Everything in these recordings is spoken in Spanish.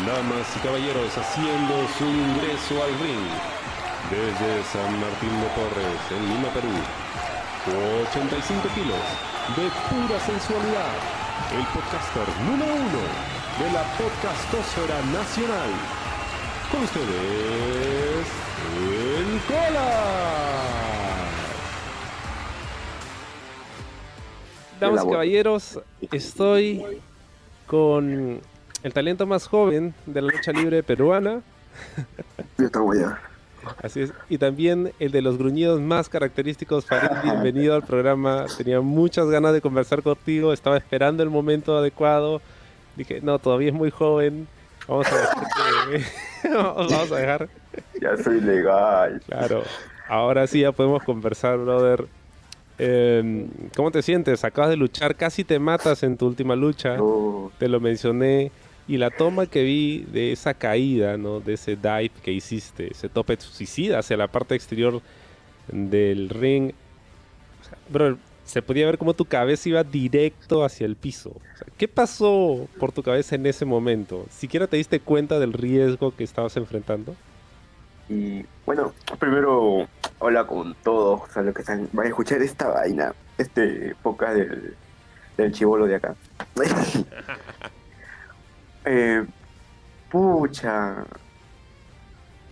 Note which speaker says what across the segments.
Speaker 1: Damas y caballeros haciendo su ingreso al ring desde San Martín de Porres, en Lima, Perú. 85 kilos de pura sensualidad. El podcaster número uno de la podcastosfera nacional. Con ustedes, el Cola.
Speaker 2: Damas y caballeros, estoy con el talento más joven de la lucha libre peruana. Así es. Y también el de los gruñidos más característicos. Farid, bienvenido al programa. Tenía muchas ganas de conversar contigo. Estaba esperando el momento adecuado. Dije, no, todavía es muy joven. Vamos a dejar que... Vamos a dejar.
Speaker 3: Ya soy legal.
Speaker 2: Claro. Ahora sí ya podemos conversar, brother. Eh, ¿Cómo te sientes? Acabas de luchar, casi te matas en tu última lucha.
Speaker 3: No,
Speaker 2: Te lo mencioné. Y la toma que vi de esa caída, ¿no? De ese dive que hiciste, ese tope suicida hacia la parte exterior del ring. O sea, bro, se podía ver como tu cabeza iba directo hacia el piso. O sea, ¿Qué pasó por tu cabeza en ese momento? ¿Siquiera te diste cuenta del riesgo que estabas enfrentando?
Speaker 3: Y bueno, primero, hola con todos, o sea, los que están, van a escuchar esta vaina, este podcast del, del chivolo de acá. eh, pucha,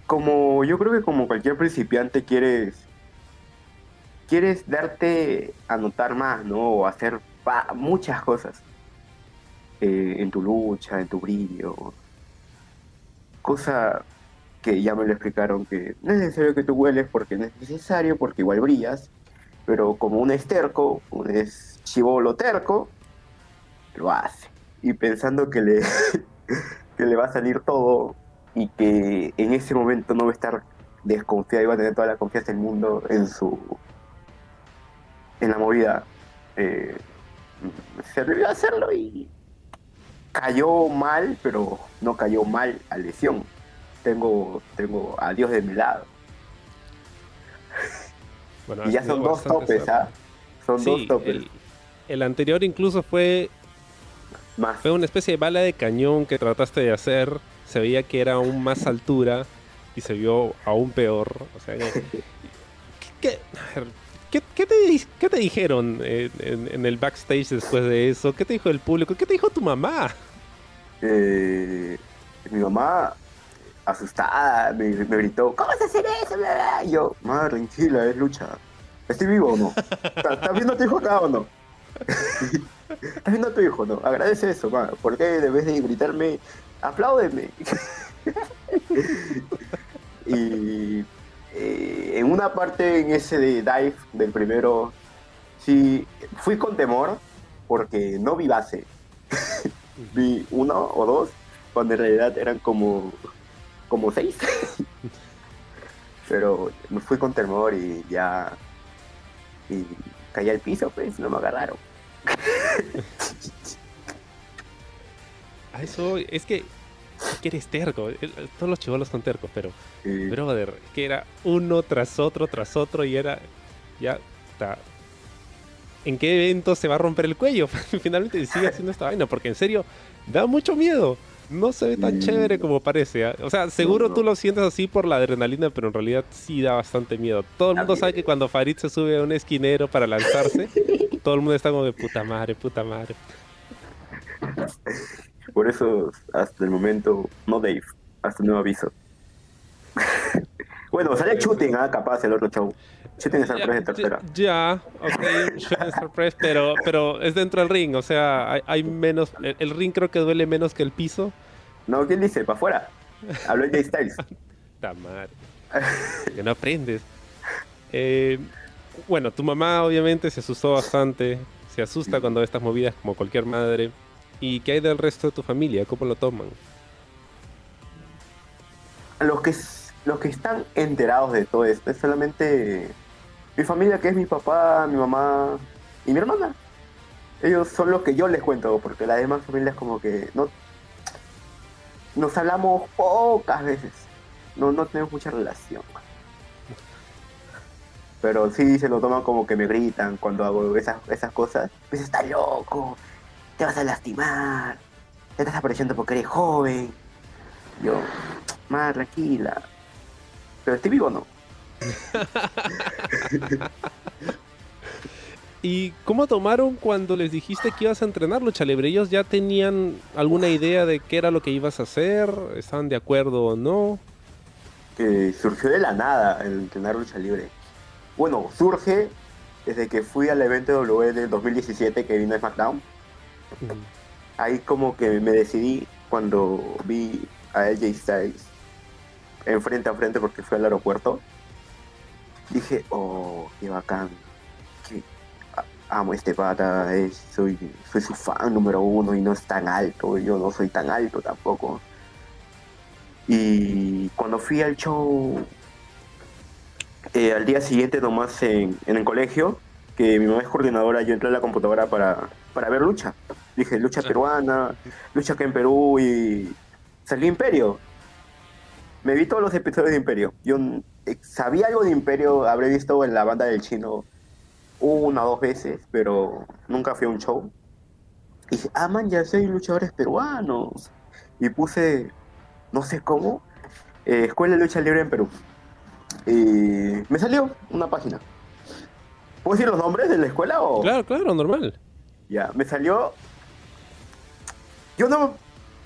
Speaker 3: como yo creo que como cualquier principiante quieres, quieres darte a notar más, ¿no? O hacer muchas cosas eh, en tu lucha, en tu brillo, cosa que ya me lo explicaron que no es necesario que tú hueles porque no es necesario, porque igual brillas, pero como un es terco, un es chivolo terco, lo hace. Y pensando que le, que le va a salir todo y que en ese momento no va a estar desconfiado y va a tener toda la confianza del mundo en su en la movida, eh, se atrevió a hacerlo y cayó mal, pero no cayó mal a lesión tengo, tengo a Dios de mi lado.
Speaker 2: Bueno,
Speaker 3: Y ya son dos
Speaker 2: bastante
Speaker 3: topes. ¿ah? Son
Speaker 2: Sí,
Speaker 3: dos topes.
Speaker 2: el, el anterior incluso fue Fue una especie de bala de cañón que trataste de hacer. Se veía que era aún más altura y se vio aún peor. O sea, ¿qué, qué- qué te, dijeron en, en- en el backstage después de eso? ¿Qué te dijo el público? ¿Qué te dijo tu mamá?
Speaker 3: Eh, mi mamá, asustada, me, me gritó, ¿cómo vas a hacer eso? Y yo, mamá, tranquila, es lucha. ¿Estoy vivo o no? ¿Estás estás viendo a tu hijo acá o no? ¿Estás viendo a tu hijo no? Agradece eso, mamá. ¿Por qué debes de gritarme, apláudeme? y eh, en una parte en ese de dive del primero, sí, fui con temor porque no vi base. vi uno o dos, cuando en realidad eran como, como seis. Pero me fui con temor y ya. Y caí al piso, pues, no me agarraron.
Speaker 2: A eso es que, es que eres terco. Todos los chivolos son tercos, pero, brother, es que era uno tras otro, tras otro y era. Ya. ta- ¿En qué evento se va a romper el cuello? Finalmente sigue haciendo esta vaina, porque en serio, da mucho miedo. No se ve tan
Speaker 3: Mm.
Speaker 2: chévere como parece. ¿ah? O sea, seguro
Speaker 3: no.
Speaker 2: tú lo sientes así por la adrenalina, pero en realidad sí da bastante miedo. Todo el mundo sabe que cuando Farid se sube a un esquinero para lanzarse, todo el mundo está como de puta madre, puta madre.
Speaker 3: Por eso, hasta el momento, no Dave, hasta nuevo aviso. bueno, sale Shooting, ah, capaz el otro show. Shooting sorpresa de tercera.
Speaker 2: Ya, ok, shooting pero, pero es dentro del ring, o sea, hay, hay menos, el, el ring creo que duele menos que el piso.
Speaker 3: No, ¿quién dice? ¿Para afuera? Habló Jay Styles.
Speaker 2: Puta madre, que no aprendes. Eh, bueno, tu mamá obviamente se asustó bastante, se asusta cuando ve estas movidas como cualquier madre. ¿Y qué hay del resto de tu familia? ¿Cómo lo toman?
Speaker 3: los que los que están enterados de todo esto es solamente mi familia que es mi papá, mi mamá y mi hermana. Ellos son los que yo les cuento, porque las demás familias como que no nos hablamos pocas veces. No, no tenemos mucha relación. Pero sí se lo toman como que me gritan cuando hago esas, esas cosas. Pues estás loco, te vas a lastimar, te estás apareciendo porque eres joven. Yo, más tranquila. Pero estoy vivo, ¿no?
Speaker 2: ¿Y cómo tomaron cuando les dijiste que ibas a entrenar lucha libre? ¿Ellos ya tenían alguna idea de qué era lo que ibas a hacer? ¿Estaban de acuerdo o no?
Speaker 3: Que surgió de la nada el entrenar lucha libre. Bueno, surge desde que fui al evento W del 2017 que vino a SmackDown. Ahí como que me decidí cuando vi a LJ Styles en frente a frente porque fue al aeropuerto. Dije, oh, qué bacán. Que amo este pata, es- soy, soy su fan número uno y no es tan alto, yo no soy tan alto tampoco. Y cuando fui al show, eh, al día siguiente nomás en, en el colegio, que mi mamá es coordinadora, yo entré a la computadora para, para ver lucha. Dije, lucha peruana, lucha acá en Perú y salí Imperio. Me vi todos los episodios de Imperio. Yo eh, sabía algo de Imperio, habré visto en la banda del chino una o dos veces, pero nunca fui a un show. Y dije, ah, man, ya soy luchadores peruanos. Y puse, no sé cómo, eh, Escuela de Lucha Libre en Perú. Y me salió una página. ¿Puedo decir los nombres de la escuela o...?
Speaker 2: Claro, claro, normal.
Speaker 3: Ya, me salió. Yo no.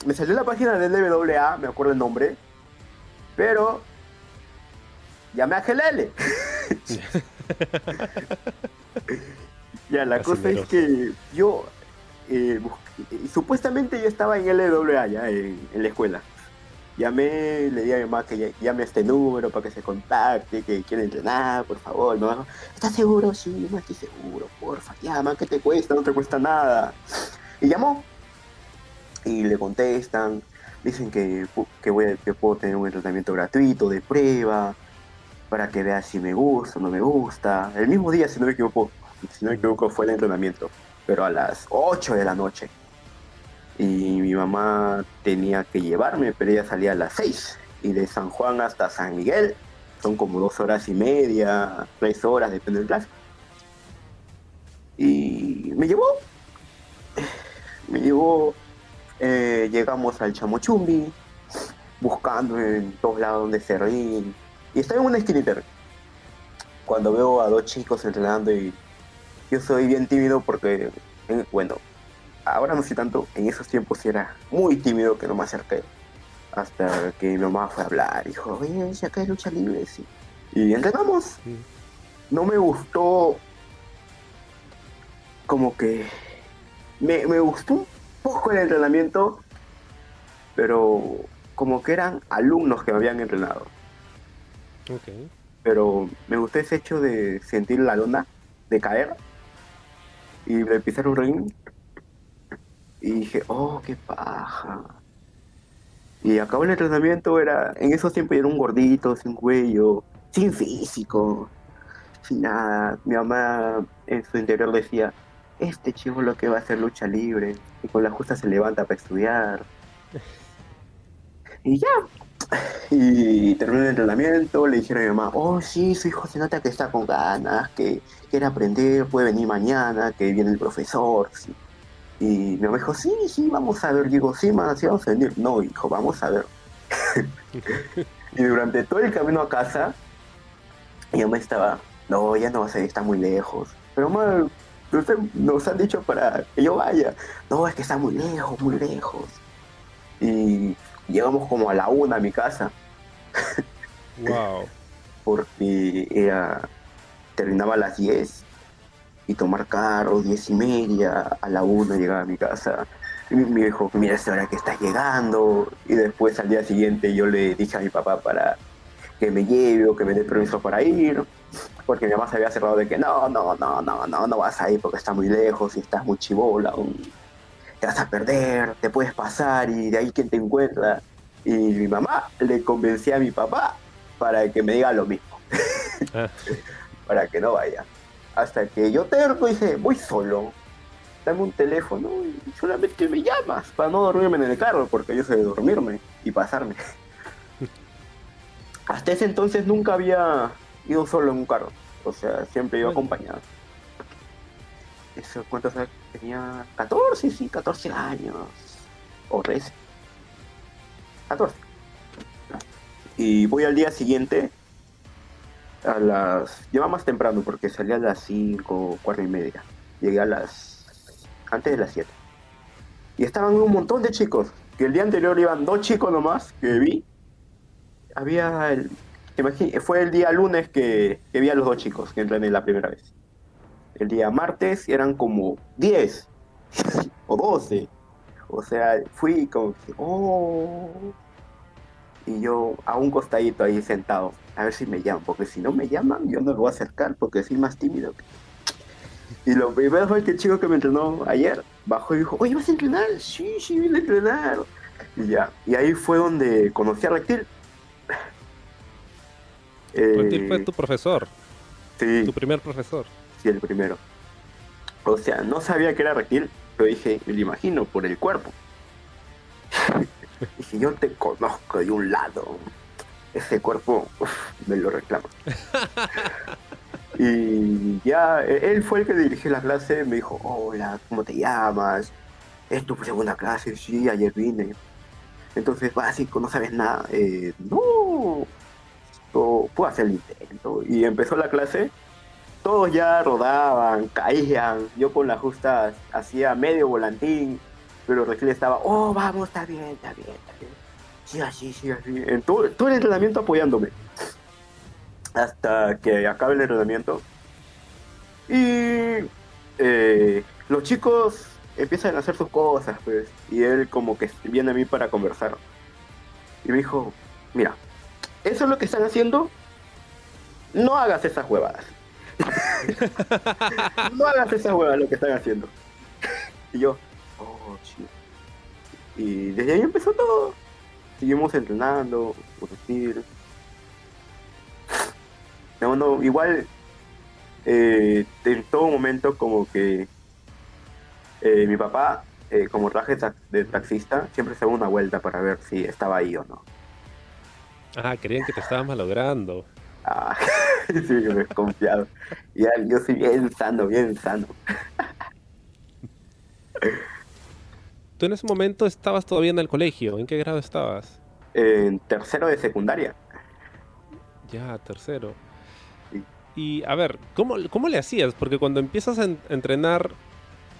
Speaker 3: Me salió la página del LWA, me acuerdo el nombre. Pero. Llamé a GLL. ya, la cosa es que yo. eh, busqué- supuestamente yo estaba en LWA ya, en, en la escuela. Llamé, le di a mi mamá que ll- llame a este número para que se contacte, que quiere entrenar, por favor. Mi mamá, ¿estás seguro? Sí, no estoy seguro, porfa, llama, ¿qué te cuesta? No te cuesta nada. Y llamó. Y le contestan, dicen que, que, voy que puedo tener un entrenamiento gratuito de prueba, para que veas si me gusta o no me gusta. El mismo día, si no me equivoco, si no me equivoco, fue el entrenamiento, pero a las 8 de la noche. Y mi mamá tenía que llevarme, pero ella salía a las 6. Y de San Juan hasta San Miguel son como dos horas y media, tres horas, depende del clase. Y me llevó. Me llevó. Eh, llegamos al Chamochumbi, buscando en todos lados donde se ríen. Y estaba en una esquinita. Cuando veo a dos chicos entrenando y yo soy bien tímido porque, bueno, ahora no sé tanto, en esos tiempos era muy tímido que no me acerqué. Hasta que mi mamá fue a hablar, dijo, oye, acá hay lucha libre, sí. Y entrenamos. No me gustó como que me, me gustó un poco el entrenamiento, pero como que eran alumnos que me habían entrenado.
Speaker 2: Ok.
Speaker 3: Pero me gustó ese hecho de sentir la lona, de caer y de pisar un ring. Y dije, oh, qué paja. Y acabó el entrenamiento, era, en esos tiempos era un gordito, sin cuello, sin físico, sin nada. Mi mamá en su interior decía, este chico lo que va a hacer lucha libre, y con la justa se levanta para estudiar. Y ya. Y terminó el entrenamiento, le dijeron a mi mamá, oh sí, su hijo se nota que está con ganas, que quiere aprender, puede venir mañana, que viene el profesor. sí". Y mi mamá dijo, sí, sí, vamos a ver. Digo, sí, mamá, sí, vamos a venir. No, hijo, vamos a ver. y durante todo el camino a casa, mi mamá estaba, no, ya no vas a ir, está muy lejos. Pero mamá, usted nos han dicho para que yo vaya. No, es que está muy lejos, muy lejos. Y llegamos como a la una a mi casa,
Speaker 2: Wow.
Speaker 3: porque era, terminaba a las 10 y tomar carro, 10 y media, a la una llegaba a mi casa. Y me dijo, mira esta hora que estás llegando. Y después al día siguiente yo le dije a mi papá para que me lleve o que me dé permiso para ir. Porque mi mamá se había cerrado de que no, no, no, no, no, no vas a ir porque está muy lejos y estás muy chivola. aún Te vas a perder, te puedes pasar y de ahí quién te encuentra. Y mi mamá le convencía a mi papá para que me diga lo mismo,
Speaker 2: Ah,
Speaker 3: para que no vaya. Hasta que yo terco dije, voy solo, dame un teléfono y solamente me llamas para no dormirme en el carro, porque yo sé dormirme y pasarme. Hasta ese entonces nunca había ido solo en un carro, o sea, siempre iba
Speaker 2: Bueno.
Speaker 3: acompañado. Eso, ¿cuántos años? Tenía 14, sí, 14 años. O 13. 14. Y voy al día siguiente a las... Lleva más temprano porque salía a las 5, cuatro y media. Llegué a las... antes de las 7. Y estaban un montón de chicos. Que el día anterior iban dos chicos nomás que vi. Había el... fue el día lunes que, que vi a los dos chicos que entrené la primera vez. El día martes eran como 10 o 12. O sea, fui como que, oh. Y yo a un costadito ahí sentado, a ver si me llaman, porque si no me llaman, yo no me voy a acercar porque soy más tímido. Y lo primero fue que el chico que me entrenó ayer bajó y dijo, oye, ¿vas a entrenar? Sí, sí, vine a entrenar. Y ya, y ahí fue donde conocí a Reptil.
Speaker 2: Fue
Speaker 3: Eh,
Speaker 2: tu profesor,
Speaker 3: sí.
Speaker 2: tu primer profesor.
Speaker 3: Sí, el primero. O sea, no sabía que era reptil, pero dije, me lo imagino por el cuerpo. dije, yo te conozco de un lado. Ese cuerpo uf, me lo reclama. y ya, e- él fue el que dirigió la clase, me dijo, hola, ¿cómo te llamas? ¿Es tu segunda clase? Sí, ayer vine. Entonces, básico, no sabes nada. Eh, no, puedo hacer el intento. Y empezó la clase todos ya rodaban, caían. Yo con las justas hacía medio volantín, pero Regil estaba, oh, vamos, está bien, está bien, está bien. Sí, así, sí, así. En todo, todo el entrenamiento apoyándome. Hasta que acabe el entrenamiento. Y eh, los chicos empiezan a hacer sus cosas, pues. Y él como que viene a mí para conversar. Y me dijo, mira, eso es lo que están haciendo. No hagas esas huevadas. no hagas esas huevas lo que están haciendo. Y yo, oh, chido. Y desde ahí empezó todo. Seguimos entrenando, por decir. No, no, igual eh, en todo momento como que eh, mi papá, eh, como traje de taxista, siempre se daba una vuelta para ver si estaba ahí o no.
Speaker 2: Ah, creían que te estabas malogrando.
Speaker 3: Ah, sí, me he confiado. Ya, yo soy bien sano, bien sano.
Speaker 2: Tú en ese momento estabas todavía en el colegio. ¿En qué grado estabas?
Speaker 3: En tercero de secundaria.
Speaker 2: Ya, tercero.
Speaker 3: Sí.
Speaker 2: Y a ver, ¿cómo, cómo le hacías? Porque cuando empiezas a entrenar,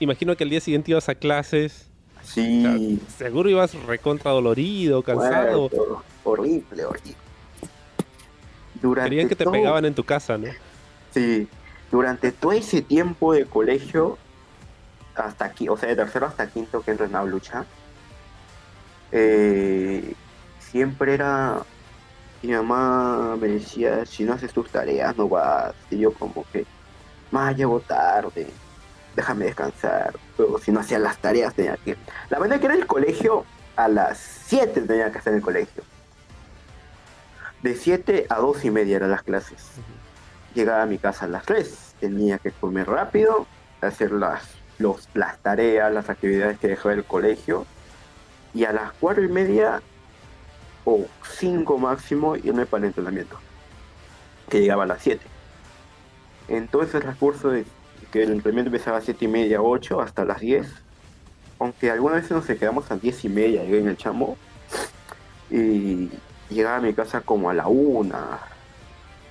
Speaker 2: imagino que al día siguiente ibas a clases.
Speaker 3: Sí,
Speaker 2: Seguro ibas recontra dolorido, cansado.
Speaker 3: muerto, horrible, horrible. Durante
Speaker 2: Creían que te
Speaker 3: todo-
Speaker 2: pegaban en tu casa, ¿no?
Speaker 3: Sí, durante todo ese tiempo de colegio, hasta aquí, o sea, de tercero hasta quinto que entrenaba lucha, eh, siempre era. Mi mamá me decía: si no haces tus tareas, no vas. Y yo, como que, más llego tarde, déjame descansar. Pero si no hacía las tareas, tenía que. La verdad que era el colegio, a las 7 tenía que estar en el colegio. De 7 a 2 y media eran las clases llegaba a mi casa a las 3. Tenía que comer rápido, hacer las, los, las tareas, las actividades que dejaba el colegio. Y a las 4 y media o 5 máximo irme para el entrenamiento. Que llegaba a las 7. Entonces el transcurso de que el entrenamiento empezaba a 7 y media, 8 hasta las 10. Aunque algunas veces nos quedamos a 10 y media, en el chamo. Y llegaba a mi casa como a la 1,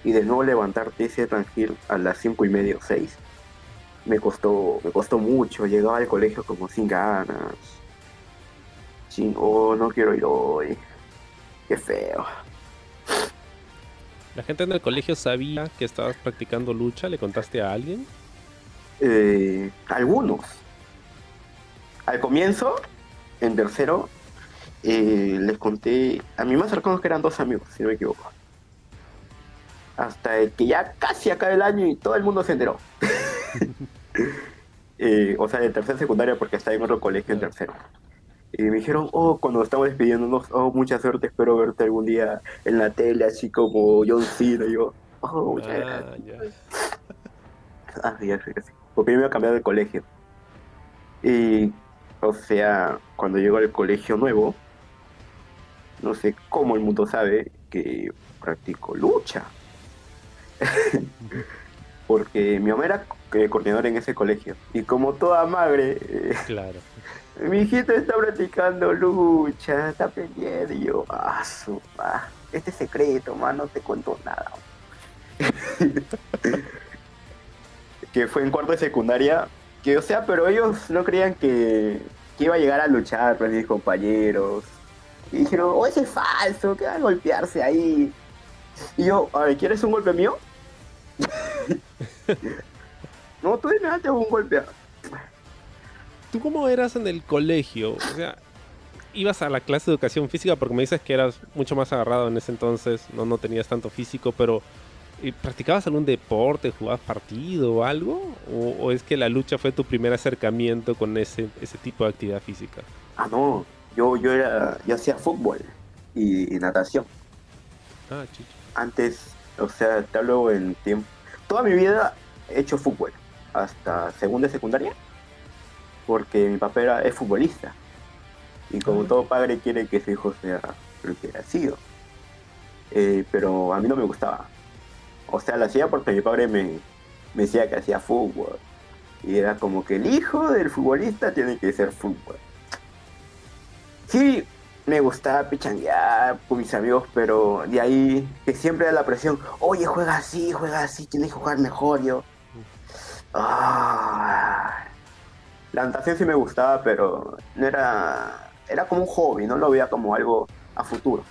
Speaker 3: y de nuevo levantarte ese tranquilo a las cinco y media o seis me costó me costó mucho llegaba al colegio como sin ganas sin oh no quiero ir hoy qué feo
Speaker 2: La gente en el colegio sabía que estabas practicando lucha. ¿Le contaste a alguien?
Speaker 3: Eh, algunos al comienzo en tercero eh, les conté a mí más cercanos que eran dos amigos si no me equivoco hasta el que ya casi acaba el año y todo el mundo se enteró Eh, o sea, de tercera secundaria porque está en otro colegio en tercero. Y me dijeron, oh, cuando estamos despidiéndonos, oh, mucha suerte, espero verte algún día en la tele, así como John Cena. Y yo, oh, muchas
Speaker 2: Ah,
Speaker 3: gracias.
Speaker 2: ya.
Speaker 3: Ah, ya sé que sí. Porque yo me iba a cambiar de colegio. Y, o sea, cuando llego al colegio nuevo, no sé cómo el mundo sabe que practico lucha. Porque mi mamá era eh, coordinadora en ese colegio. Y como toda madre, eh,
Speaker 2: Claro.
Speaker 3: mi hijita está practicando lucha, está pendiente. Y yo, ah, su, ah. este es secreto, man, no te cuento nada. que fue en cuarto de secundaria, que o sea, pero ellos no creían que, que iba a llegar a luchar con mis compañeros. Y dijeron, oh, ese es falso, que va a golpearse ahí. Y yo, a ¿quieres un golpe mío? no, tú dime antes un golpe.
Speaker 2: ¿Tú cómo eras en el colegio? O sea, ibas a la clase de educación física porque me dices que eras mucho más agarrado en ese entonces, no, no tenías tanto físico, pero ¿y ¿practicabas algún deporte, jugabas partido o algo? ¿O, o es que la lucha fue tu primer acercamiento con ese, ese tipo de actividad física?
Speaker 3: Ah, no, yo, yo, era, yo hacía fútbol y, y natación.
Speaker 2: Ah, chicho.
Speaker 3: Antes, o sea, te hablo en tiempo. Toda mi vida he hecho fútbol, hasta segunda y secundaria, porque mi papá era, es futbolista. Y como
Speaker 2: Ah.
Speaker 3: todo padre quiere que su hijo sea lo que ha sido. Eh, pero a mí no me gustaba. O sea, lo hacía porque mi padre me, me decía que hacía fútbol. Y era como que el hijo del futbolista tiene que ser fútbol. Sí, me gustaba pichanguear con mis amigos, pero de ahí que siempre era la presión, oye, juega así, juega así, tienes que jugar mejor yo. Ah, la natación sí me gustaba, pero no era, era como un hobby, no lo veía como algo a futuro.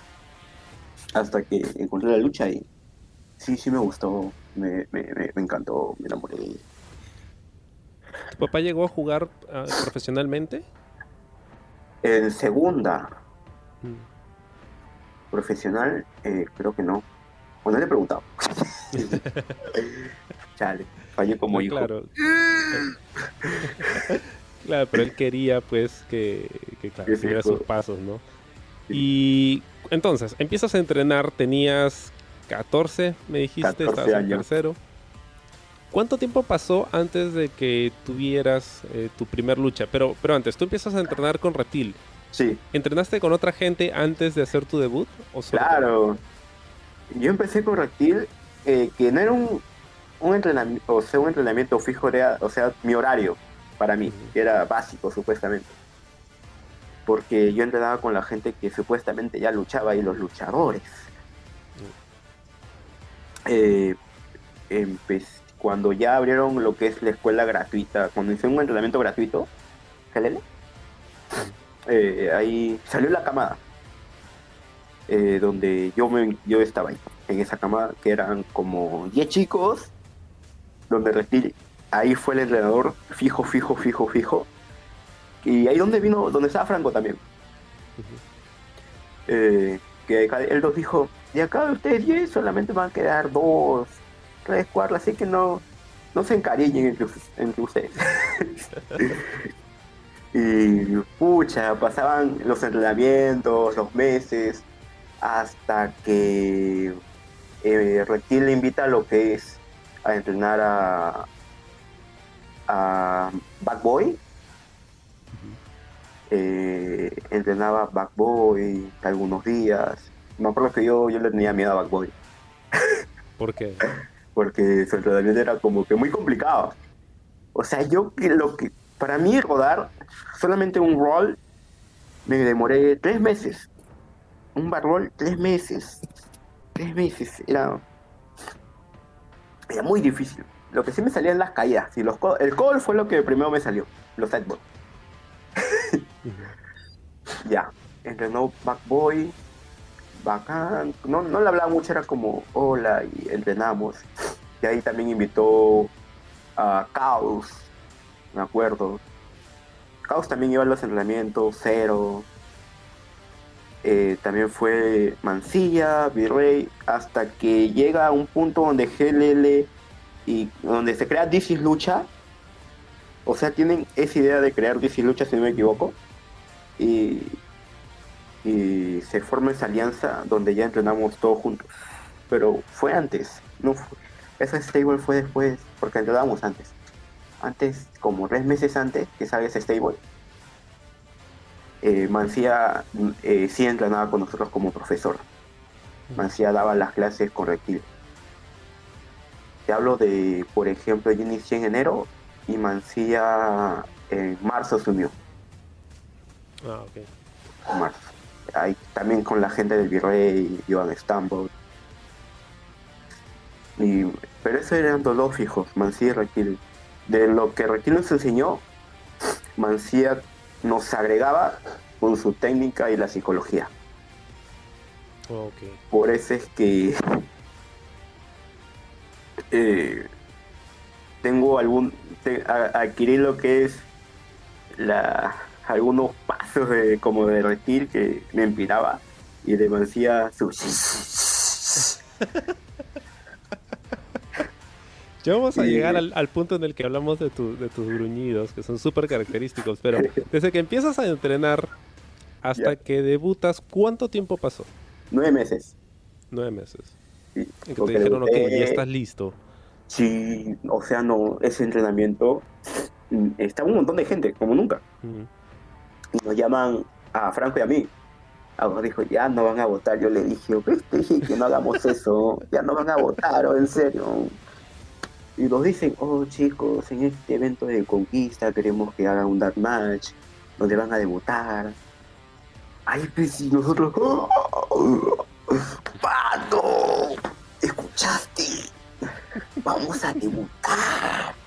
Speaker 3: Hasta que encontré la lucha y sí, sí me gustó, me, me, me- me encantó, me enamoré.
Speaker 2: ¿Tu papá llegó a jugar ah, profesionalmente?
Speaker 3: En segunda,
Speaker 2: Mm.
Speaker 3: profesional, eh, creo que no. O no le he preguntado. Chale, fallé como
Speaker 2: No,
Speaker 3: hijo.
Speaker 2: Claro. claro, pero él quería pues que, claro, siguiera sus pasos, ¿no? Y entonces, empiezas a entrenar, tenías 14, me dijiste,
Speaker 3: 14
Speaker 2: estabas en
Speaker 3: años.
Speaker 2: tercero. ¿Cuánto tiempo pasó antes de que tuvieras eh, tu primer lucha? Pero, pero antes, tú empiezas a entrenar con Reptil.
Speaker 3: Sí,
Speaker 2: ¿Entrenaste con otra gente antes de hacer tu debut? ¿O solo-
Speaker 3: claro. Yo empecé con Reptil, eh, que no era un, un entrenamiento, o sea, un entrenamiento fijo, era, o sea, mi horario para mí, que era básico supuestamente. Porque yo entrenaba con la gente que supuestamente ya luchaba y los luchadores. Eh, cuando ya abrieron lo que es la escuela gratuita, cuando hicieron un entrenamiento gratuito, ¿Jalele? Eh, ahí salió la camada, eh, donde yo, me, yo estaba ahí, en esa camada, que eran como 10 chicos, donde Reptil, ahí fue el entrenador fijo, fijo, fijo, fijo, y ahí donde vino, donde estaba Franco también. Eh, que él nos dijo, de acá de ustedes 10 solamente van a quedar dos, tres, cuatro, así que no, no se encariñen entre, us- entre ustedes. y pucha, pasaban los entrenamientos, los meses, hasta que eh, Reptil le invita a lo que es a entrenar a, a Backboy. Eh, entrenaba Backboy algunos días. Me acuerdo que yo, yo le tenía miedo a Backboy
Speaker 2: ¿Por qué?
Speaker 3: porque su entrenamiento era como que muy complicado. O sea, yo lo que para mí rodar solamente un roll me demoré tres meses. Un bar roll, tres meses. Tres meses. Era, era muy difícil. Lo que sí me salían las caídas. Y los co- el call fue lo que primero me salió. Los sideboard. Ya. Entrenó Backboy. Bacán. No, no le hablaba mucho, era como hola y entrenamos. Y ahí también invitó a Caos, me acuerdo. Caos también iba a los Cero. Eh, también fue Mancilla, Virrey, hasta que llega a un punto donde GLL y donde se crea DC Lucha. O sea, tienen esa idea de crear DC Lucha, si no me equivoco. Y, y se forma esa alianza donde ya entrenamos todos juntos. Pero fue antes, no fue, esa stable fue después, porque entrenamos antes. Antes, como tres meses antes que salga ese stable, eh, Mancía eh, sí entrenaba con nosotros como profesor. Mancía daba las clases con Reptil. Te hablo de, por ejemplo, yo inicié en enero y Mancía en marzo se unió.
Speaker 2: Ah, ok.
Speaker 3: en marzo. Hay, también con la gente del Virrey, Iván Stambo. Y, pero eso eran dos los fijos, Mancía y Reptil. De lo que Reptil nos enseñó, Mancía nos agregaba con su técnica y la psicología. Por eso es que eh, tengo algún te- a- adquirí lo que es la algunos de como de reptil que me inspiraba y de Mancía su
Speaker 2: Ya vamos a llegar al, al punto en el que hablamos de, tu- de tus gruñidos, que son súper característicos, pero desde que empiezas a entrenar hasta
Speaker 3: Ya.
Speaker 2: que debutas, ¿cuánto tiempo pasó?
Speaker 3: nueve meses.
Speaker 2: Nueve meses.
Speaker 3: Sí,
Speaker 2: En que te dijeron, ok,
Speaker 3: debuté-
Speaker 2: ya estás listo.
Speaker 3: Sí, o sea, no, ese entrenamiento mm, estaba un montón de gente, como nunca. Y nos llaman a Franco y a mí. Algo dijo, ya no van a votar. Yo le dije, dije que no hagamos eso, ya no van a votar, oh, en serio. Y nos dicen, oh chicos, en este evento de conquista queremos que hagan un dark match, donde van a debutar. Ay, pues y nosotros, ¡Oh! ¡Pato! ¿Escuchaste? Vamos a debutar.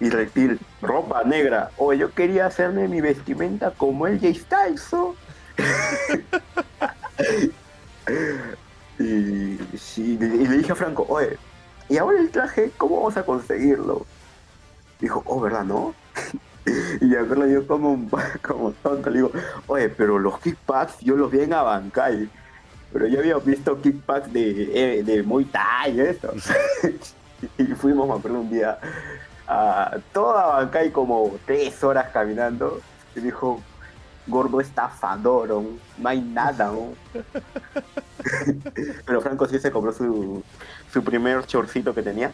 Speaker 3: Y Reptil, ropa negra. O yo quería hacerme mi vestimenta como el Jay Styles. y, y le dije a Franco, oye, ¿y ahora el traje cómo vamos a conseguirlo? Dijo, oh, ¿verdad, no? y a verlo yo como, un- como tonto, le digo, oye, pero los kickbacks yo los vi en Abancay. Pero yo había visto kickbacks de, eh, de Muay Thai y y fuimos, me acuerdo, un día a toda Abancay como tres horas caminando. Y dijo, gordo estafador, ¿no? hay nada. ¿no?". Pero Franco sí se compró su, su primer chorcito que tenía.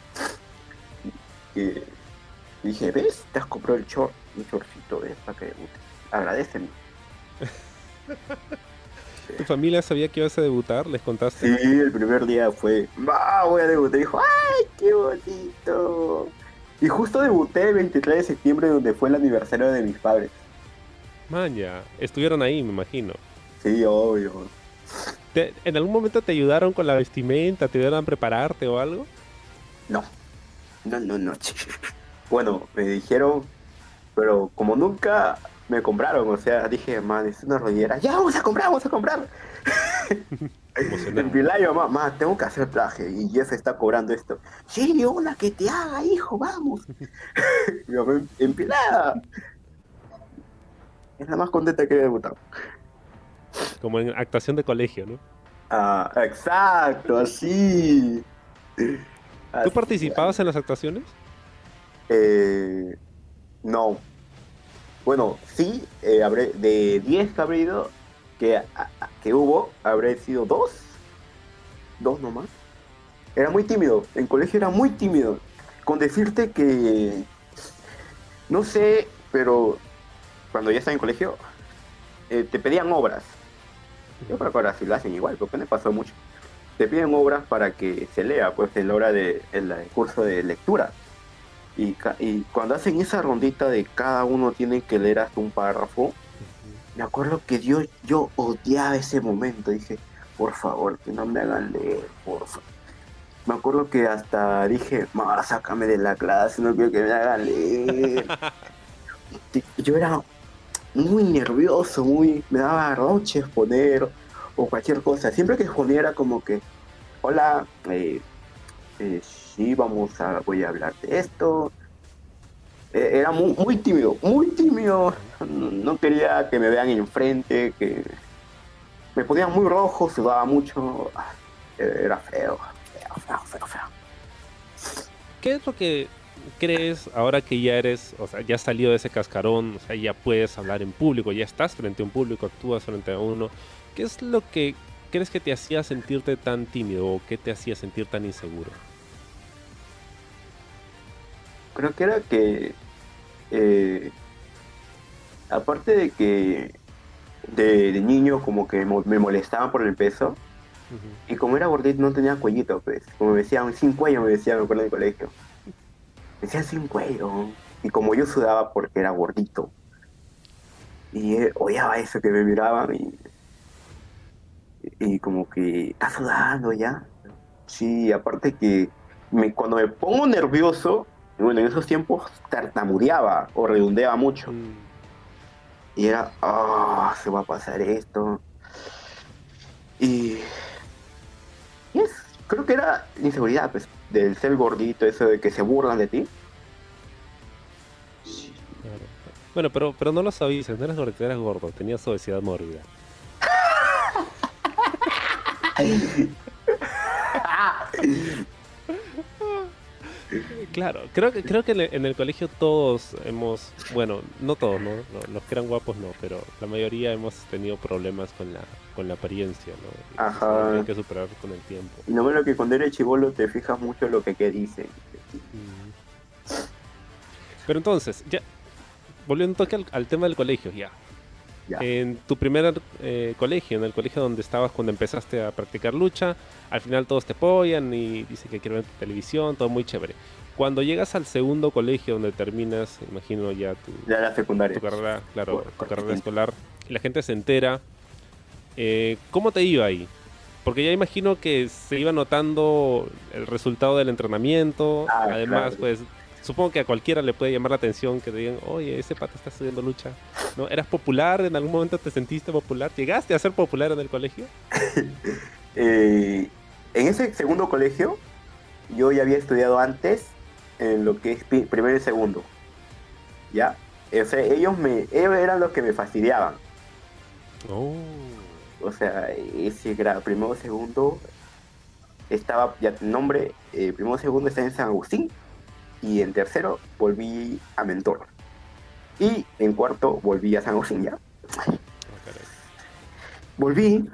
Speaker 3: Y dije, ¿ves? Te has comprado el short, un chorcito, ¿ves? Para que. Agradeceme.
Speaker 2: ¿Tu familia sabía que ibas a debutar? ¿Les contaste?
Speaker 3: Sí, el primer día fue, va, voy a debutar. Dijo, ¡ay, qué bonito! Y justo debuté el 23 de septiembre, donde fue el aniversario de mis padres.
Speaker 2: Man, ya. Estuvieron ahí, me imagino.
Speaker 3: Sí, obvio.
Speaker 2: ¿Te- ¿En algún momento te ayudaron con la vestimenta? ¿Te ayudaron a prepararte o algo?
Speaker 3: No, no, no, no. Bueno, me dijeron, pero como nunca me compraron, o sea, dije, man, es una rodillera. Ya, vamos a comprar, vamos a comprar. En Pilayo, mamá, "Ma, tengo que hacer traje y Jeff está cobrando esto. Sí, una que te haga, hijo, vamos. Empilada. Es la más contenta que he debutado.
Speaker 2: Como en actuación de colegio, ¿no?
Speaker 3: Ah, exacto, así.
Speaker 2: ¿Tú
Speaker 3: Así.
Speaker 2: participabas en las actuaciones?
Speaker 3: Eh, no. Bueno, sí, eh, de 10 que habré ido, que, que hubo, habré sido dos. Dos nomás. Era muy tímido, en colegio era muy tímido. Con decirte que, no sé, pero cuando ya estaba en colegio, eh, te pedían obras. Yo creo que ahora sí lo hacen igual, porque me pasó mucho. Te piden obras para que se lea, pues, en la hora de, en la- el curso de lectura. Y, cuando hacen esa rondita de cada uno tiene que leer hasta un párrafo, me acuerdo que yo, yo odiaba ese momento. Dije, por favor, que no me hagan leer, por favor. Me acuerdo que hasta dije, Mara, sácame de la clase, no quiero que me hagan leer. Yo era muy nervioso, muy, me daba roche exponer o cualquier cosa. Siempre que exponía era como que, hola, eh, eh, sí, vamos a, voy a hablar de esto. Eh, era muy, tímido, muy tímido. No, quería que me vean enfrente, que me ponía muy rojo, sudaba mucho. Ah, Era feo, feo, feo, feo, feo.
Speaker 2: ¿Qué es lo que crees ahora que ya eres, o sea, ya has salido de ese cascarón, o sea, ya puedes hablar en público, ya estás frente a un público, actúas frente a uno? ¿Qué es lo que crees que te hacía sentirte tan tímido o qué te hacía sentir tan inseguro?
Speaker 3: creo que era que eh, aparte de que de, de niño como que me molestaban por el peso y como era gordito no tenía cuellito pues como me decían sin cuello me decían me acuerdo en el colegio. Me decían sin cuello y como yo sudaba porque era gordito. Y eh, odiaba eso que me miraban y y como que está sudando ya. Sí, aparte que me, cuando me pongo nervioso, bueno, en esos tiempos tartamudeaba o redondeaba mucho.
Speaker 2: Mm,
Speaker 3: Y era, ah, se va a pasar esto. Y, y es, creo que era inseguridad, pues, del ser gordito, eso de que se burlan de ti.
Speaker 2: claro. Bueno, pero, pero no lo sabías, no eras gordito, eras gordo, tenías obesidad mórbida. Claro, creo que creo que en el, en el colegio todos hemos, bueno, no todos, ¿no? Lo- Los que eran guapos no, pero la mayoría hemos tenido problemas con la con la apariencia, ¿no?
Speaker 3: Ajá.
Speaker 2: Hay que superar con el tiempo.
Speaker 3: Y no lo que cuando eres chivolo te fijas mucho en lo que, que dicen.
Speaker 2: Pero entonces, ya volviendo un toque al, al tema del colegio, ya.
Speaker 3: Ya.
Speaker 2: En tu primer eh, colegio, en el colegio donde estabas cuando empezaste a practicar lucha, al final todos te apoyan y dicen que quieren ver tu televisión, todo muy chévere. Cuando llegas al segundo colegio donde terminas, imagino ya tu,
Speaker 3: Ya la secundaria.
Speaker 2: tu carrera, claro,
Speaker 3: Por-
Speaker 2: tu
Speaker 3: por
Speaker 2: carrera escolar, y la gente se entera, eh, ¿cómo te iba ahí? Porque ya imagino que se iba notando el resultado del entrenamiento,
Speaker 3: Ah,
Speaker 2: además,
Speaker 3: claro.
Speaker 2: pues, supongo que a cualquiera le puede llamar la atención que te digan, oye, ese pata está estudiando lucha, ¿no? ¿Eras popular? ¿En algún momento te sentiste popular? ¿Llegaste a ser popular en el colegio?
Speaker 3: Eh, en ese segundo colegio, yo ya había estudiado antes en lo que es primero y segundo. ¿Ya? O sea, ellos, me, ellos eran los que me fastidiaban.
Speaker 2: Oh,
Speaker 3: O sea, ese grado, primero y segundo, estaba, ya nombre, eh, primero y segundo está en San Agustín. Y en tercero volví a Mentor. Y en cuarto volví a San Agustín. Volví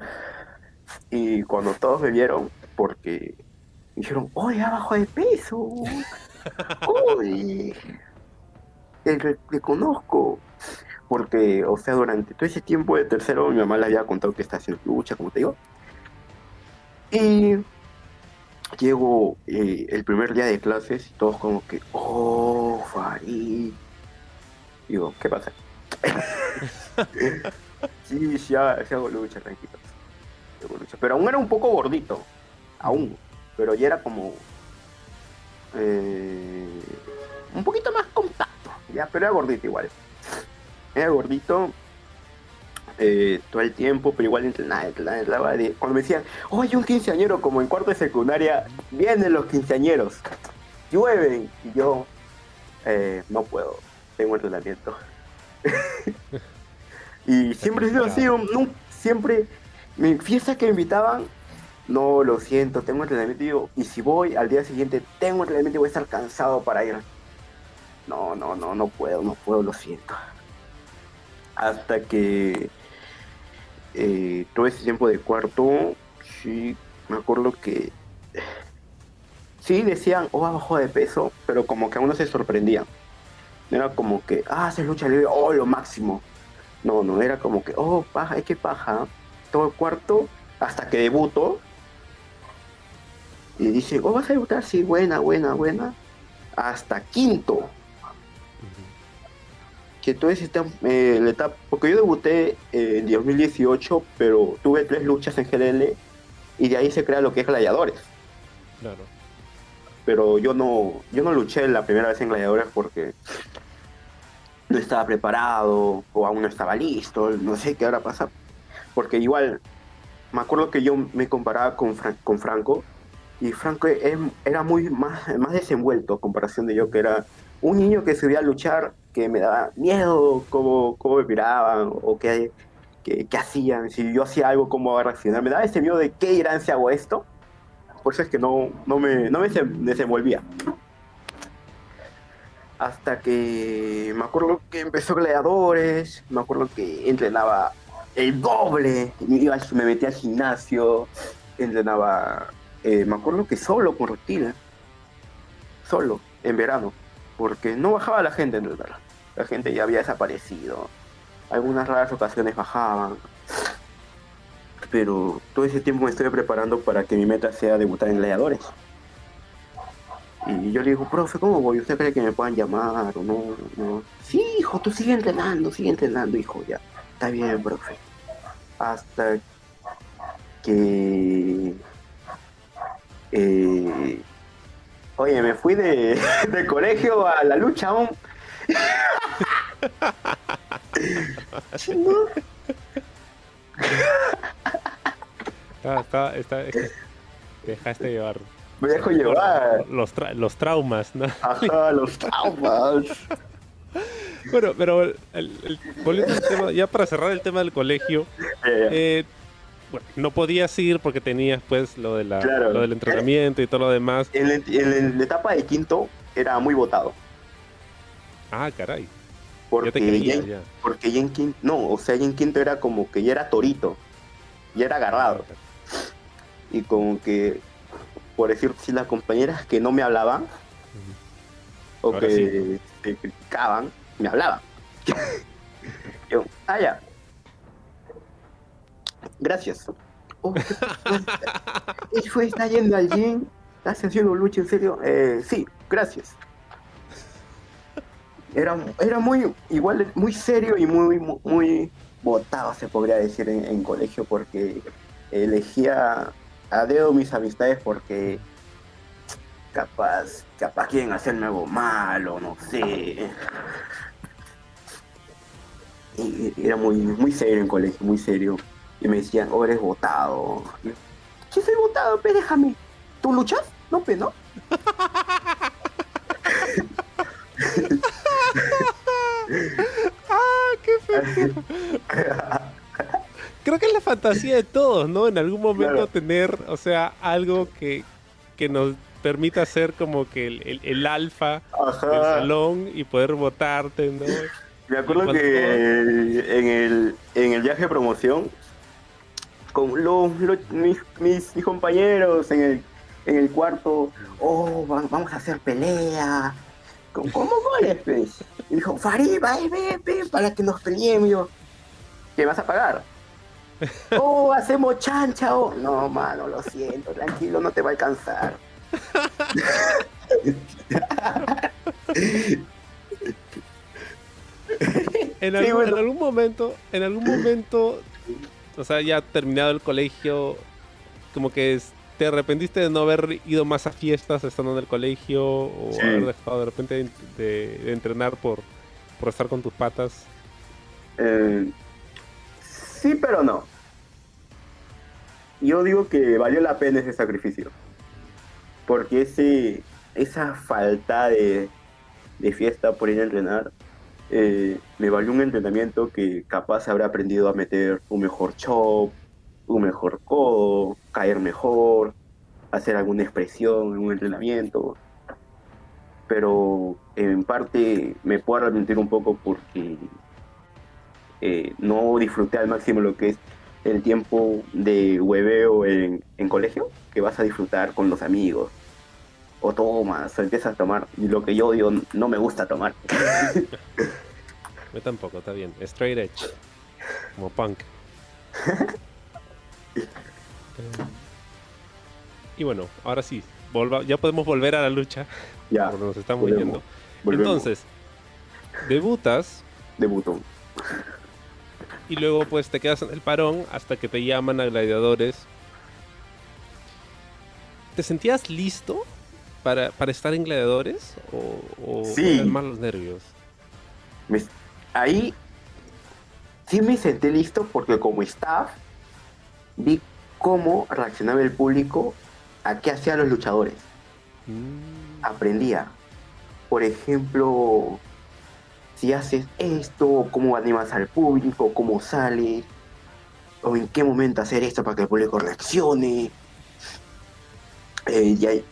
Speaker 3: y cuando todos me vieron, porque me dijeron, oye, abajo de peso. Uy, te, te conozco. Porque, o sea, durante todo ese tiempo de tercero, mi mamá le había contado que está haciendo lucha, como te digo. Y llego eh, el primer día de clases y todos como que, oh, Farid. Digo, ¿qué pasa? sí, ha- sí hago lucha, tranquilo. Pero aún era un poco gordito, aún. Pero ya era como eh, un poquito más compacto, ya, pero era gordito igual. Era gordito eh, todo el tiempo, pero igual entrenaba, entrenaba, entrenaba. de- Cuando me decían, oye, un quinceañero, como en cuarto de secundaria, vienen los quinceañeros, llueven, y yo, eh, no puedo, tengo entrenamiento. y siempre he sido así, un- siempre, mi fiesta que me invitaban, no, lo siento, tengo entrenamiento, y digo, y si voy al día siguiente, tengo entrenamiento y voy a estar cansado para ir. No, no, no, no puedo, no puedo, lo siento. Hasta que eh, todo ese tiempo de cuarto, sí, me acuerdo que sí decían, oh, abajo de peso, pero como que aún no se sorprendían. No era como que, ah, se lucha libre, oh, lo máximo. No, no, era como que, oh, paja, es que paja. Todo el cuarto, hasta que debuto. Y dice, oh, vas a debutar, sí, buena, buena, buena. Hasta quinto. Que ese tem- eh, la etapa, porque yo debuté eh, en 2018, pero tuve tres luchas en GLL y de ahí se crea lo que es Gladiadores.
Speaker 2: Claro.
Speaker 3: Pero yo no, yo no luché la primera vez en Gladiadores porque no estaba preparado o aún no estaba listo, no sé qué habrá pasado. Porque igual, me acuerdo que yo me comparaba con, Fran- con Franco y Franco es- era muy más, más desenvuelto a comparación de yo, que era un niño que subía a luchar que me daba miedo cómo, cómo me miraban o qué, qué, hacían, si yo hacía algo, cómo reaccionar. Me daba ese miedo de qué dirán si hago esto. Por eso es que no, no me, no me desenvolvía. Hasta que me acuerdo que empezó Gladiadores, me acuerdo que entrenaba el doble, me, me metía al gimnasio, entrenaba, eh, me acuerdo que solo con Reptil, solo, en verano, porque no bajaba la gente a entrenar, la gente ya había desaparecido, algunas raras ocasiones bajaban, pero todo ese tiempo me estoy preparando para que mi meta sea debutar en Gladiadores. Y yo le digo, profe, ¿cómo voy? ¿Usted cree que me puedan llamar o no? Sí, hijo, tú sigue entrenando, sigue entrenando, hijo, ya. Está bien, profe. Hasta que... eh, oye, me fui de, de colegio a la lucha aún. Chingo.
Speaker 2: Está, está, está- dejaste llevar.
Speaker 3: Me dejo llevar.
Speaker 2: Los, tra- los traumas, ¿no?
Speaker 3: Ajá, los traumas.
Speaker 2: Bueno, pero el- el- volviendo al tema, ya para cerrar el tema del colegio,
Speaker 3: Eh,
Speaker 2: eh, bueno, no podías ir porque tenías pues lo, de la,
Speaker 3: Claro.
Speaker 2: lo del entrenamiento y todo lo demás.
Speaker 3: en la etapa de quinto era muy votado.
Speaker 2: Ah, caray.
Speaker 3: Porque
Speaker 2: Yo te creía
Speaker 3: ya. Porque ya en quinto, no, o sea, ya en quinto era como que ya era torito, ya era agarrado. Y como que, por decir si las compañeras que no me hablaban, o
Speaker 2: Ahora
Speaker 3: que te criticaban, me hablaban. Yo, ah, ya. Gracias. Oh, ¿qué fue? ¿Qué fue? ¿Está yendo al gym? ¿Estás haciendo lucha en serio? Eh, sí, gracias. Era, era muy, igual, muy serio y muy, muy, botado, se podría decir, en, colegio, porque elegía a dedo mis amistades porque capaz, capaz quieren hacerme algo malo, no sé. Era muy, muy serio en colegio, muy serio. Y me decían, oh, eres votado. Yo, ¿Qué soy votado? Pe, déjame. ¿Tú luchas? No, pe, ¿no?
Speaker 2: ¡Ah, qué feo! Creo que es la fantasía de todos, ¿no? En algún momento
Speaker 3: Claro.
Speaker 2: tener, o sea, algo que, que nos permita ser como que el, el- el alfa del
Speaker 3: Ajá.
Speaker 2: salón y poder votarte, ¿no?
Speaker 3: Me acuerdo que en el, en el viaje de promoción, con los, los- mis, mis, mis compañeros en el, en el cuarto, oh, va- vamos a hacer pelea. ¿Cómo, cómo goles, pues? Y dijo, Farid, ven, ven, para que nos peleemos. Yo, ¿qué vas a pagar? Oh, hacemos chancha. Oh. No, mano, lo siento, tranquilo, no te va a alcanzar.
Speaker 2: En,
Speaker 3: Sí,
Speaker 2: algún,
Speaker 3: bueno.
Speaker 2: en algún momento, en algún momento, o sea, ya terminado el colegio, como que es- te arrepentiste de no haber ido más a fiestas estando en el colegio o
Speaker 3: Sí.
Speaker 2: haber dejado de repente de, de- de entrenar por, por estar con tus patas.
Speaker 3: Eh, sí, pero no. Yo digo que valió la pena ese sacrificio. Porque ese, esa falta de, de fiesta por ir a entrenar eh, me valió un entrenamiento que capaz habrá aprendido a meter un mejor chop, un mejor codo, caer mejor, hacer alguna expresión en un entrenamiento. Pero en parte me puedo arrepentir un poco porque eh, no disfruté al máximo lo que es el tiempo de hueveo en, en colegio, que vas a disfrutar con los amigos. O tomas, o empiezas a tomar. Y lo que yo odio, no me gusta tomar.
Speaker 2: Yo tampoco, está bien. Straight edge. Como punk. Eh, y bueno, ahora sí. volva- ya podemos volver a la lucha.
Speaker 3: ya,
Speaker 2: Porque nos estamos
Speaker 3: volvemos,
Speaker 2: yendo.
Speaker 3: volvemos.
Speaker 2: Entonces, debutas
Speaker 3: Debutó.
Speaker 2: y luego pues te quedas en el parón hasta que te llaman a gladiadores. ¿Te sentías listo para, para estar en gladiadores? ¿O, o
Speaker 3: Sí.
Speaker 2: más los nervios?
Speaker 3: Me- ahí sí me senté listo porque como staff vi cómo reaccionaba el público a qué hacían los luchadores.
Speaker 2: Mm,
Speaker 3: aprendía. Por ejemplo, si haces esto, cómo animas al público, cómo sales, o en qué momento hacer esto para que el público reaccione. Eh, y, hay-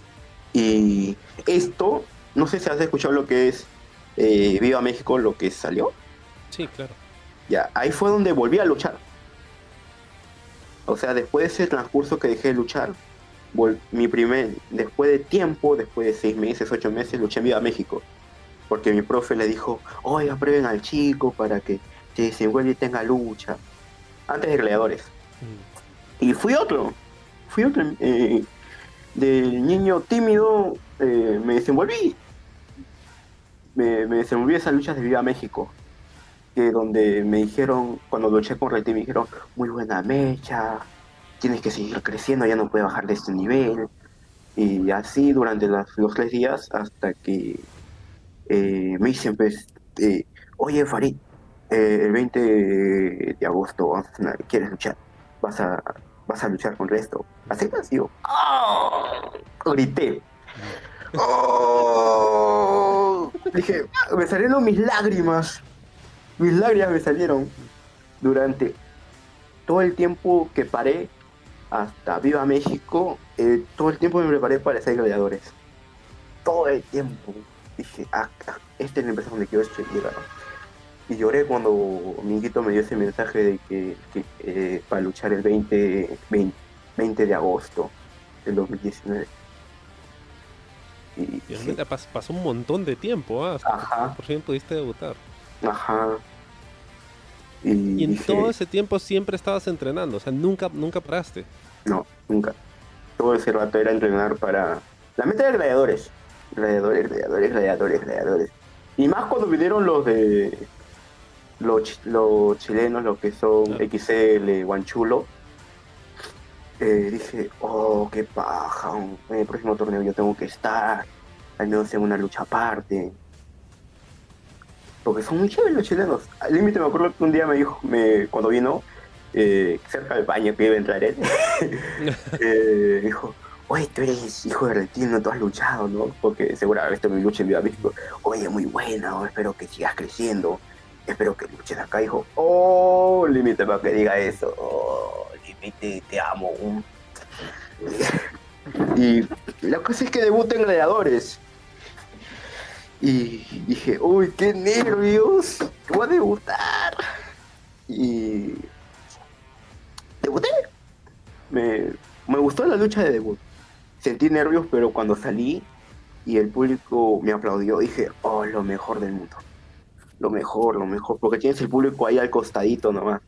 Speaker 3: y esto, no sé si has escuchado lo que es eh, Viva México, lo que salió.
Speaker 2: sí, claro.
Speaker 3: Ya, ahí fue donde volví a luchar. O sea, después de ese transcurso que dejé de luchar, mi primer, después de tiempo, después de seis meses, ocho meses, luché en Viva México. Porque mi profe le dijo, oiga, prueben al chico para que se desenvuelva y tenga lucha. Antes de gladiadores.
Speaker 2: Mm.
Speaker 3: Y fui otro. Fui otro. eh, del niño tímido eh, me desenvolví. Me, me desenvolví en esas luchas de Viva México. Que donde me dijeron, cuando luché con Reti, me dijeron, muy buena mecha. tienes que seguir creciendo, ya no puedes bajar de este nivel. Y así durante las- los tres días hasta que eh, me dicen, pues, eh, oye, Farid, eh, el 20 de agosto ¿quieres luchar? ¿Vas a, vas a luchar con resto? ¿Aceptas? Y yo, ¡ah! grité. ¡Oh! Dije, me salieron mis lágrimas. Mis lágrimas me salieron durante todo el tiempo que paré hasta Viva México. eh, todo el tiempo me preparé para ser gladiadores. Todo el tiempo. Dije, ah, ah, esta es la empresa donde quiero llegar. Y lloré cuando mi hijito me dio ese mensaje de que, que, eh, para luchar el 20, 20, 20 de agosto del 2019. Y,
Speaker 2: realmente pas- pasó un montón de tiempo, ¿ah? Hasta que
Speaker 3: Ajá.
Speaker 2: por fin pudiste debutar.
Speaker 3: Ajá. Y,
Speaker 2: Y en
Speaker 3: dije,
Speaker 2: todo ese tiempo siempre estabas entrenando, o sea, nunca, nunca paraste.
Speaker 3: no, nunca. Todo ese rato era entrenar para... La meta era gladiadores. Gladiadores, gladiadores, gladiadores, gladiadores. Y más cuando vinieron los de... Los, los chilenos, los que son
Speaker 2: Claro.
Speaker 3: XL, Guanchulo. Eh, dije, oh, qué paja. En el próximo torneo yo tengo que estar. Al menos en una lucha aparte. Porque son muy chéveres los chilenos. Límite me acuerdo que un día me dijo, me, cuando vino, eh, cerca del baño que iba a entrar él, eh, dijo, oye, tú eres hijo de Retino, tú has luchado, ¿no? Porque seguramente mi lucha en Viva México, oye, muy buena, oh, espero que sigas creciendo, espero que luches acá, dijo, oh, límite para que diga eso, oh, límite, te amo. Y la cosa es que debuta en Gladiadores. Y dije, uy, qué nervios, voy a debutar. Y debuté. Me, me gustó la lucha de debut. Sentí nervios, pero cuando salí y el público me aplaudió, dije, oh, lo mejor del mundo. Lo mejor, lo mejor, porque tienes el público ahí al costadito nomás.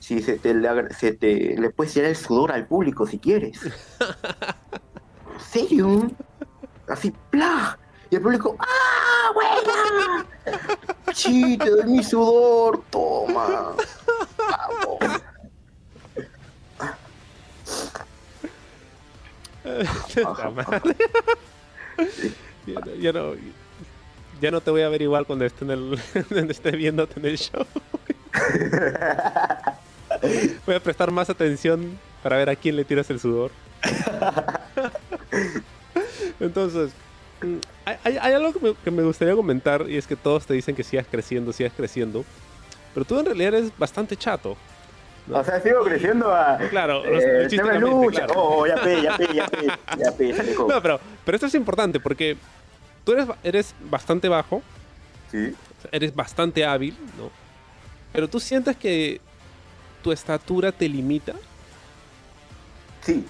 Speaker 3: Sí, se te, le, se te le puedes tirar el sudor al público si quieres. ¿En serio? Así, ¡plah! Y el público, ¡ah, buena! Sí, te doy mi sudor, toma. Vamos.
Speaker 2: Ya, no, ya no- ya no te voy a ver igual cuando esté, en el, cuando esté viéndote en el show. voy a prestar más atención para ver a quién le tiras el sudor. Entonces, hay, algo que me, que me gustaría comentar y es que todos te dicen que sigas creciendo, sigas creciendo. Pero tú en realidad eres bastante chato. ¿no?
Speaker 3: O sea, sigo creciendo a.
Speaker 2: Claro,
Speaker 3: Eh, lucha.
Speaker 2: claro.
Speaker 3: Oh, ya pe, ya pe, ya pe, ya pe,
Speaker 2: No, pero, pero esto es importante porque tú eres, eres bastante bajo,
Speaker 3: Sí.
Speaker 2: eres bastante hábil, ¿no? Pero tú sientes que tu estatura te limita.
Speaker 3: Sí.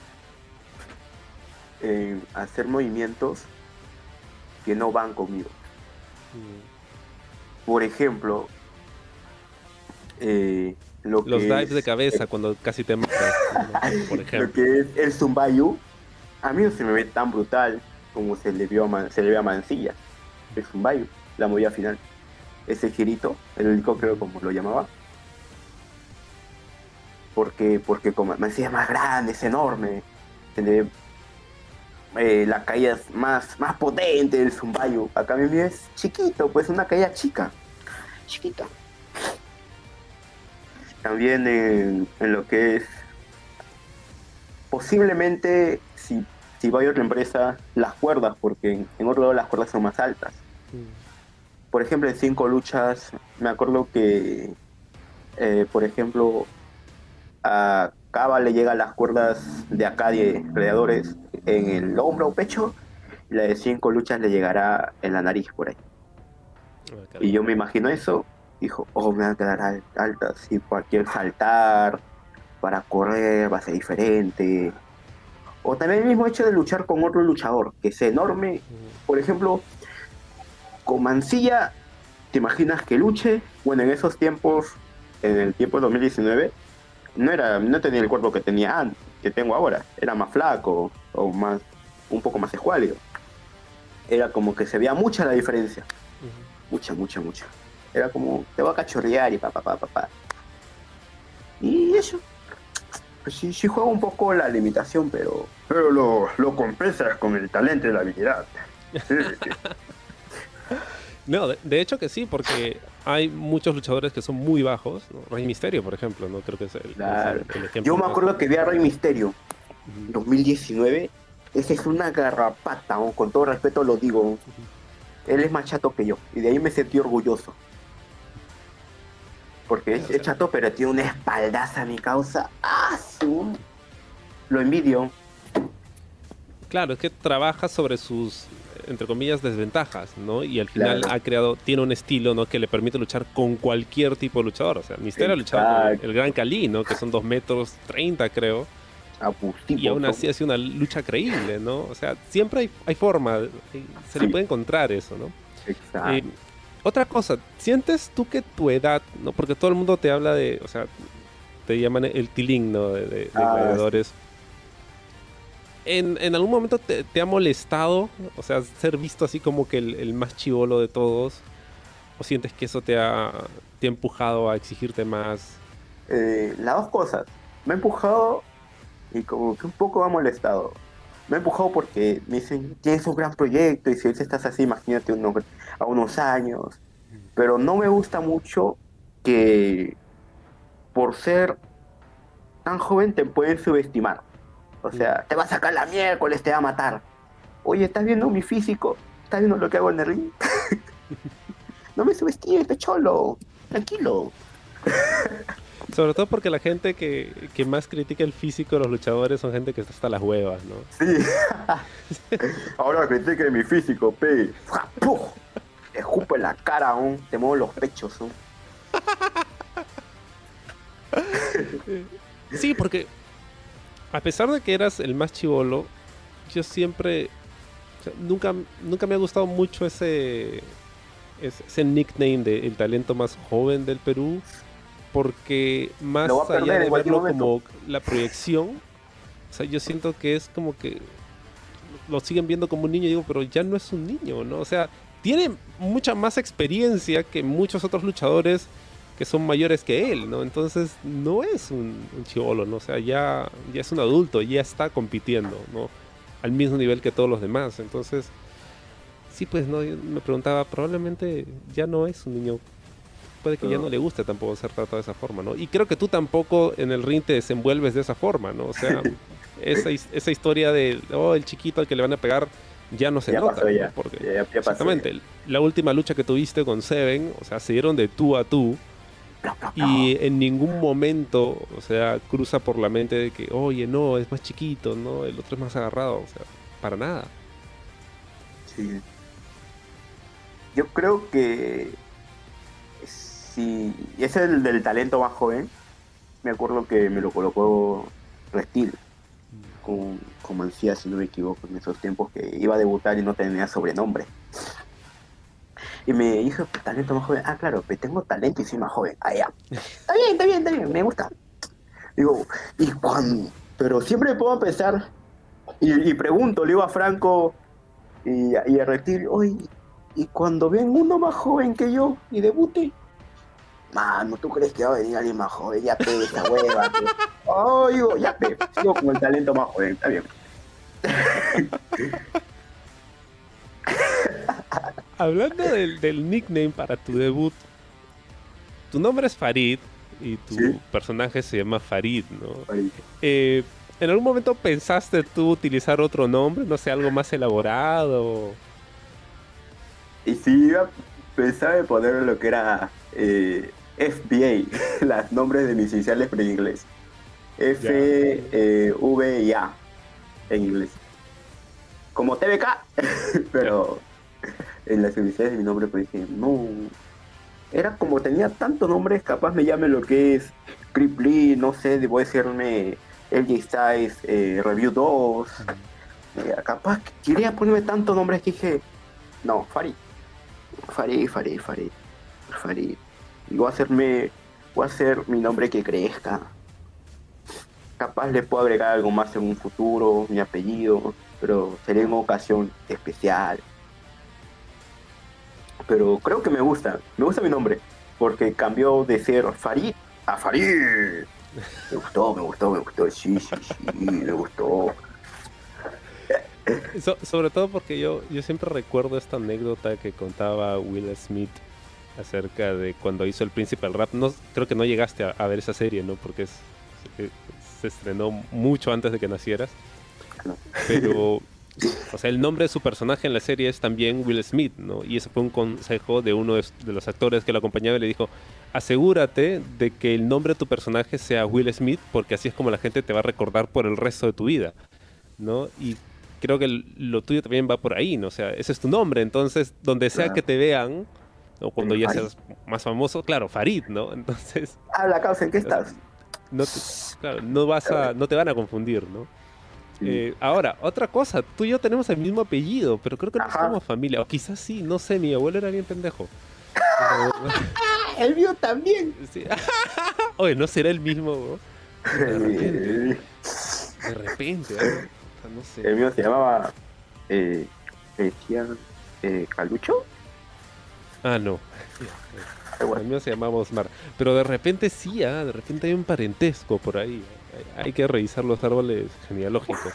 Speaker 3: Hacer movimientos que no van conmigo. Por ejemplo, eh, lo
Speaker 2: Los
Speaker 3: que
Speaker 2: dives
Speaker 3: es-
Speaker 2: de cabeza cuando casi te matas, por
Speaker 3: Lo
Speaker 2: ejemplo.
Speaker 3: que es el Zumbayu, a mí no se me ve tan brutal como se le vio a, Man- se le ve a Mancilla. El Zumbayu, la movida final. Ese girito, el helicóptero como lo llamaba. Porque, porque como Mancilla es más grande, es enorme. Se le ve eh, la caída es más, más potente del Zumbayu. Acá mi es chiquito, pues una caída chica. Chiquita. También en, en lo que es posiblemente si, si voy a otra empresa, las cuerdas, porque en, en otro lado las cuerdas son más altas. Por ejemplo, en cinco luchas, me acuerdo que, eh, por ejemplo, a Cava le llegan las cuerdas de acá de gladiadores en el hombro o pecho, y la de cinco luchas le llegará en la nariz por ahí.
Speaker 2: Ah.
Speaker 3: Y yo me imagino eso, dijo, oh, me va a quedar al- alta, si cualquier saltar para correr va a ser diferente. O también el mismo hecho de luchar con otro luchador, que es enorme. Por ejemplo, con Mancilla, ¿te imaginas que luche? Bueno, en esos tiempos, en el tiempo de 2019, no era, no tenía el cuerpo que tenía antes, que tengo ahora. Era más flaco, o más, un poco más escuálido. Era como que se veía mucha la diferencia. Mucha, mucha, mucha. Era como, te voy a cachorrear y pa, pa, pa, pa, pa. Y eso. pues sí, sí juega un poco la limitación, pero, pero lo, lo compensas con el talento y la habilidad. Sí.
Speaker 2: No, de, de hecho que sí, porque hay muchos luchadores que son muy bajos. ¿no? Rey Misterio, por ejemplo, no creo que es el, es
Speaker 3: Claro.
Speaker 2: el- el ejemplo.
Speaker 3: Yo me acuerdo que vi a Rey Misterio
Speaker 2: Ujú.
Speaker 3: 2019. Esa es una garrapata, ¿no? con todo respeto lo digo. Él es más chato que yo, y de ahí me sentí orgulloso. Porque es, es chato, pero tiene una espaldaza, mi causa. ¡Ah, su! Lo envidio.
Speaker 2: Claro, es que trabaja sobre sus, entre comillas, desventajas, ¿no? Y al final
Speaker 3: Claro.
Speaker 2: ha creado, tiene un estilo, ¿no? Que le permite luchar con cualquier tipo de luchador. O sea, Misterio ha luchado con el, Gran Cali, ¿no? Que son 2 metros 30, creo.
Speaker 3: Abusivo.
Speaker 2: Y aún así
Speaker 3: ¿no?
Speaker 2: hace una lucha creíble, ¿no? O sea, siempre hay, hay forma, hay- se le puede encontrar eso, ¿no?
Speaker 3: Exacto.
Speaker 2: Eh, otra cosa, ¿sientes tú que tu edad, no? Porque todo el mundo te habla de, o sea, te llaman el tilín, ¿no? De, de- de
Speaker 3: Ah,
Speaker 2: gladiadores. ¿En, algún momento te, ha molestado, o sea, ser visto así como que el, más chivolo de todos? ¿O sientes que eso te ha, te ha empujado a exigirte más?
Speaker 3: Eh, las dos cosas. Me ha empujado y como que un poco ha molestado. Me ha empujado porque me dicen, tienes un gran proyecto y si ahorita estás así, imagínate unos, a unos años. Pero no me gusta mucho que por ser tan joven te pueden subestimar. O sea, te va a sacar la miércoles, te va a matar. Oye, ¿estás viendo mi físico? ¿Estás viendo lo que hago en el ring? no me subestimes, cholo. Tranquilo.
Speaker 2: Sobre todo porque la gente que, que más critica el físico de los luchadores son gente que está hasta las huevas, ¿no?
Speaker 3: Sí. Ahora critique mi físico, pe. Te escupo en la cara aún, te muevo los pechos aún.
Speaker 2: Sí, porque a pesar de que eras el más chivolo, yo siempre. o sea, nunca, nunca me ha gustado mucho ese, ese, nickname de el talento más joven del Perú. Porque más allá de verlo como la proyección, o sea, yo siento que es como que lo siguen viendo como un niño. y Digo, pero ya no es un niño, ¿no? O sea, tiene mucha más experiencia que muchos otros luchadores que son mayores que él, ¿no? Entonces no es un, un chivolo, ¿no? O sea, ya, ya es un adulto, ya está compitiendo, ¿no? Al mismo nivel que todos los demás. Entonces, sí, pues, ¿no? Yo me preguntaba, probablemente ya no es un niño. Puede que ya
Speaker 3: No.
Speaker 2: no le guste tampoco ser tratado de esa forma, ¿no? Y creo que tú tampoco en el ring te desenvuelves de esa forma, ¿no? O sea, esa, esa historia de, oh, el chiquito al que le van a pegar, ya no se
Speaker 3: ya
Speaker 2: nota,
Speaker 3: pasó
Speaker 2: ¿no?
Speaker 3: ya.
Speaker 2: Porque
Speaker 3: Ya, ya pasó.
Speaker 2: Exactamente. La última lucha que tuviste con Seven, o sea, se dieron de tú a tú. Y en ningún momento, o sea, cruza por la mente de que, oye, no, es más chiquito, no, el otro es más agarrado, o sea, para nada.
Speaker 3: Sí. Yo creo que si es el del talento más joven, me acuerdo que me lo colocó Restil con, con Mancía, si no me equivoco, en esos tiempos que iba a debutar y no tenía sobrenombre. Y me dijo, talento más joven. Ah, claro, pues tengo talento y soy más joven. Ah, ya. Está bien, está bien, está bien, me gusta. Digo, ¿y cuándo? Pero siempre puedo pensar y, y pregunto, le digo a Franco y, a- y a Reptil, oye, ¿y cuando ven uno más joven que yo y debute? Mano, ¿tú crees que va a venir alguien más joven? Ya pe, esa hueva. Oh, digo, ya pe, sigo con el talento más joven, está bien.
Speaker 2: Hablando del, del nickname para tu debut, tu nombre es Farid y tu
Speaker 3: Sí.
Speaker 2: personaje se llama Farid, ¿no? Eh, ¿En algún momento pensaste tú utilizar otro nombre? No sé, algo más elaborado.
Speaker 3: Y si iba, pensaba en poner lo que era eh, FBA, los nombres de mis iniciales en inglés. F, eh, V y A en inglés. Como TBK, pero en las iniciales de mi nombre pues dije, no. Era como tenía tantos nombres, capaz me llame lo que es Crip Lee, no sé, a decirme LJ Styles, eh, Review 2. Eh, capaz que quería ponerme tantos nombres que dije, no, Farid. Farid, Farid, Farid. Farid. Y voy a hacerme. Voy a hacer mi nombre que crezca. Capaz le puedo agregar algo más en un futuro, mi apellido, pero sería una ocasión especial. Pero creo que me gusta, me gusta mi nombre, porque cambió de ser Farid a Farid. Me gustó, me gustó, me gustó. Sí, sí, sí, me gustó.
Speaker 2: So- sobre todo porque yo, yo siempre recuerdo esta anécdota que contaba Will Smith acerca de cuando hizo El Príncipe del Rap. No, creo que no llegaste a, a ver esa serie, ¿no? Porque es, se, se estrenó mucho antes de que nacieras. Pero, o sea, el nombre de su personaje en la serie es también Will Smith, ¿no? Y ese fue un consejo de uno de, los actores que lo acompañaba y le dijo, asegúrate de que el nombre de tu personaje sea Will Smith porque así es como la gente te va a recordar por el resto de tu vida, ¿no? Y creo que lo tuyo también va por ahí, ¿no? O sea, ese es tu nombre, entonces donde sea que te vean, o cuando ya seas más famoso, claro, Farid, ¿no? Entonces,
Speaker 3: Habla, causa, ¿en qué estás?
Speaker 2: no te, claro, no vas a, no te van a confundir, ¿no? Eh, ahora, otra cosa, tú y yo tenemos el mismo apellido, pero creo que no
Speaker 3: Ajá.
Speaker 2: somos familia, o quizás sí, no sé, mi abuelo era bien pendejo. Pero-
Speaker 3: el mío también.
Speaker 2: sí. Oye, ¿no será el mismo? ¿no? De repente, de repente, ¿eh? O sea, no sé.
Speaker 3: el mío se llamaba. Eh, decían. Eh, ¿Calucho?
Speaker 2: Ah, no. El mío se llamaba Osmar. Pero de repente sí, ah, de repente hay un parentesco por ahí. Hay, hay que revisar los árboles genealógicos.